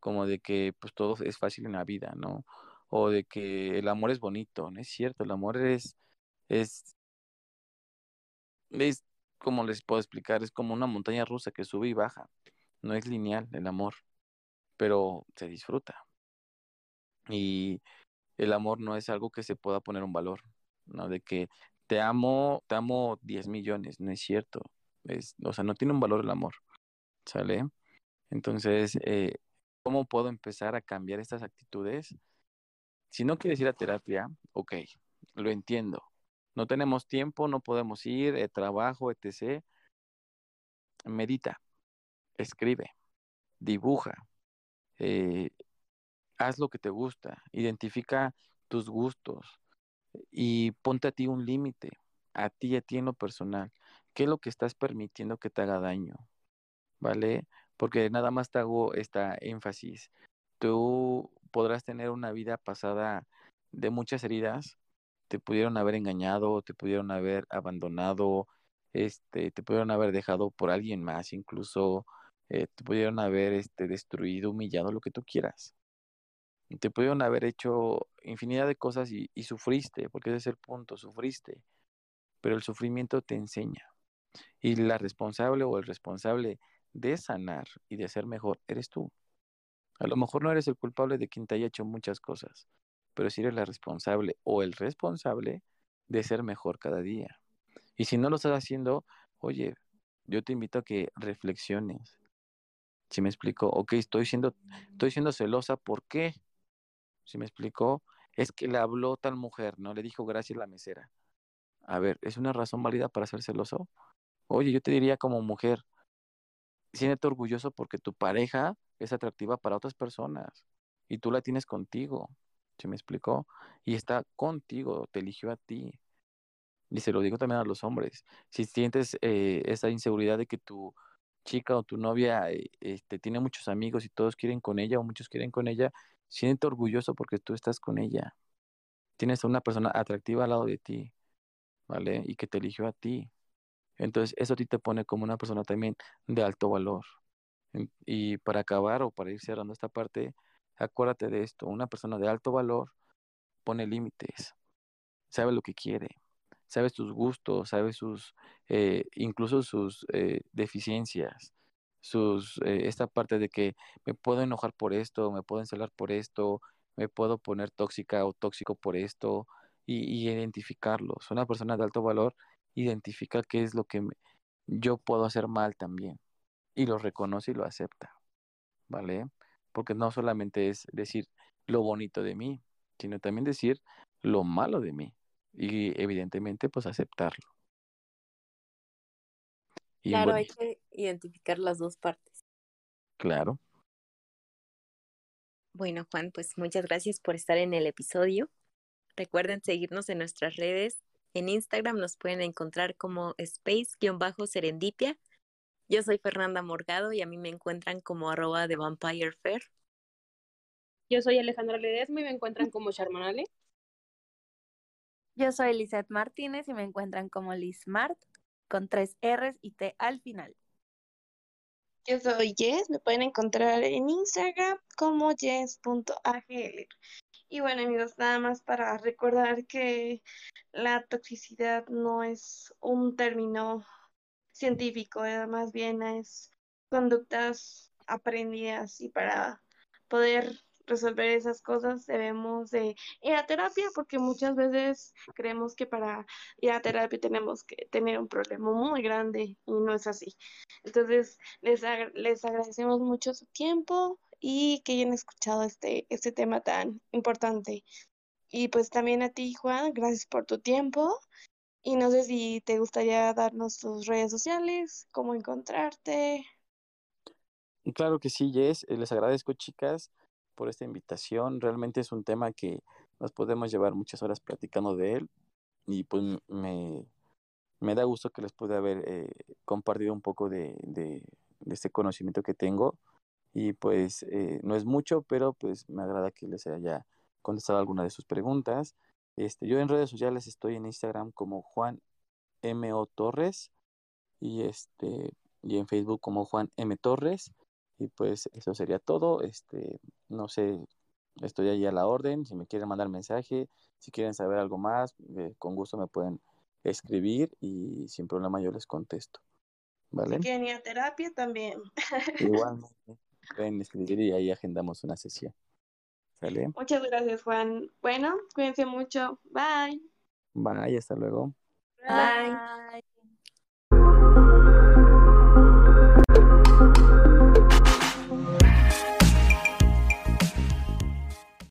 [SPEAKER 3] como de que pues todo es fácil en la vida, ¿no? O de que el amor es bonito, no es cierto, el amor es, es, es como les puedo explicar, es como una montaña rusa que sube y baja. No es lineal el amor, pero se disfruta. Y el amor no es algo que se pueda poner un valor, ¿no? De que te amo, te amo 10 millones, no es cierto. Es, o sea, no tiene un valor el amor, ¿sale? Entonces, eh, ¿cómo puedo empezar a cambiar estas actitudes? Si no quieres ir a terapia, ok, lo entiendo, no tenemos tiempo, no podemos ir, eh, trabajo, etc. Medita, escribe, dibuja, eh, haz lo que te gusta, identifica tus gustos y ponte a ti un límite, a ti, a ti en lo personal. ¿Qué es lo que estás permitiendo que te haga daño? ¿Vale? Porque nada más te hago esta énfasis. Tú podrás tener una vida pasada de muchas heridas, te pudieron haber engañado, te pudieron haber abandonado, este, te pudieron haber dejado por alguien más, incluso eh, te pudieron haber este, destruido, humillado, lo que tú quieras. Te pudieron haber hecho infinidad de cosas y, y sufriste, porque ese es el punto, sufriste. Pero el sufrimiento te enseña. Y la responsable o el responsable de sanar y de ser mejor eres tú. A lo mejor no eres el culpable de quien te haya hecho muchas cosas, pero si eres la responsable o el responsable de ser mejor cada día. Y si no lo estás haciendo, oye, yo te invito a que reflexiones. Si me explico, ok, estoy siendo, estoy siendo celosa, ¿por qué? Si me explico, es que le habló tal mujer, ¿no? Le dijo gracias la mesera. A ver, ¿es una razón válida para ser celoso? Oye, yo te diría como mujer, siéntete orgulloso porque tu pareja es atractiva para otras personas y tú la tienes contigo. ¿Se me explicó? Y está contigo, te eligió a ti. Y se lo digo también a los hombres. Si sientes eh, esa inseguridad de que tu chica o tu novia eh, este, tiene muchos amigos y todos quieren con ella o muchos quieren con ella, siente orgulloso porque tú estás con ella. Tienes a una persona atractiva al lado de ti, ¿vale? Y que te eligió a ti. Entonces, eso a ti te pone como una persona también de alto valor. Y para acabar o para ir cerrando esta parte, Acuérdate de esto, una persona de alto valor pone límites, sabe lo que quiere, sabe sus gustos, sabe sus, eh, incluso sus eh, deficiencias, sus, eh, esta parte de que me puedo enojar por esto, me puedo encelar por esto, me puedo poner tóxica o tóxico por esto y, y identificarlos. Una persona de alto valor identifica qué es lo que yo puedo hacer mal también y lo reconoce y lo acepta, ¿vale? Porque no solamente es decir lo bonito de mí, sino también decir lo malo de mí y evidentemente pues aceptarlo.
[SPEAKER 1] claro, hay que identificar las dos partes.
[SPEAKER 3] Claro.
[SPEAKER 1] Bueno, Juan, pues muchas gracias por estar en el episodio. Recuerden seguirnos en nuestras redes. En Instagram nos pueden encontrar como space-serendipia. Yo soy Fernanda Morgado y a mí me encuentran como arroba de Vampire Fair.
[SPEAKER 5] Yo soy Alejandra Ledesma y me encuentran como Charmanale.
[SPEAKER 4] Yo soy Lizeth Martínez y me encuentran como Liz Mart con tres R's y T al final.
[SPEAKER 2] Yo soy Jess, me pueden encontrar en Instagram como jess.agl. Y bueno amigos, nada más para recordar que la toxicidad no es un término científico, eh, más bien es conductas aprendidas y para poder resolver esas cosas debemos de ir a terapia porque muchas veces creemos que para ir a terapia tenemos que tener un problema muy grande y no es así. Entonces, les, les agradecemos mucho su tiempo y que hayan escuchado este, este tema tan importante. Y pues también a ti, Juan, gracias por tu tiempo. Y no sé si te gustaría darnos tus redes sociales, cómo encontrarte.
[SPEAKER 3] Claro que sí, Jess. Eh, les agradezco, chicas por esta invitación. Realmente es un tema que nos podemos llevar muchas horas platicando de él y pues me, me da gusto que les pueda haber eh, compartido un poco de, de, este conocimiento que tengo y pues eh, no es mucho, pero pues me agrada que les haya contestado alguna de sus preguntas. Este, yo en redes sociales estoy en Instagram como Juan M. O. Torres y este y en Facebook como Juan M. Torres. Y pues eso sería todo. Este, no sé, estoy ahí a la orden. Si me quieren mandar mensaje, si quieren saber algo más, eh, con gusto me pueden escribir y sin problema yo les contesto. ¿Vale?
[SPEAKER 2] Si quieren ir a terapia también.
[SPEAKER 3] Igualmente, pueden escribir y ahí agendamos una sesión. ¿Sale?
[SPEAKER 2] Muchas gracias, Juan. Bueno, cuídense mucho. Bye.
[SPEAKER 3] Bye, hasta luego.
[SPEAKER 4] Bye.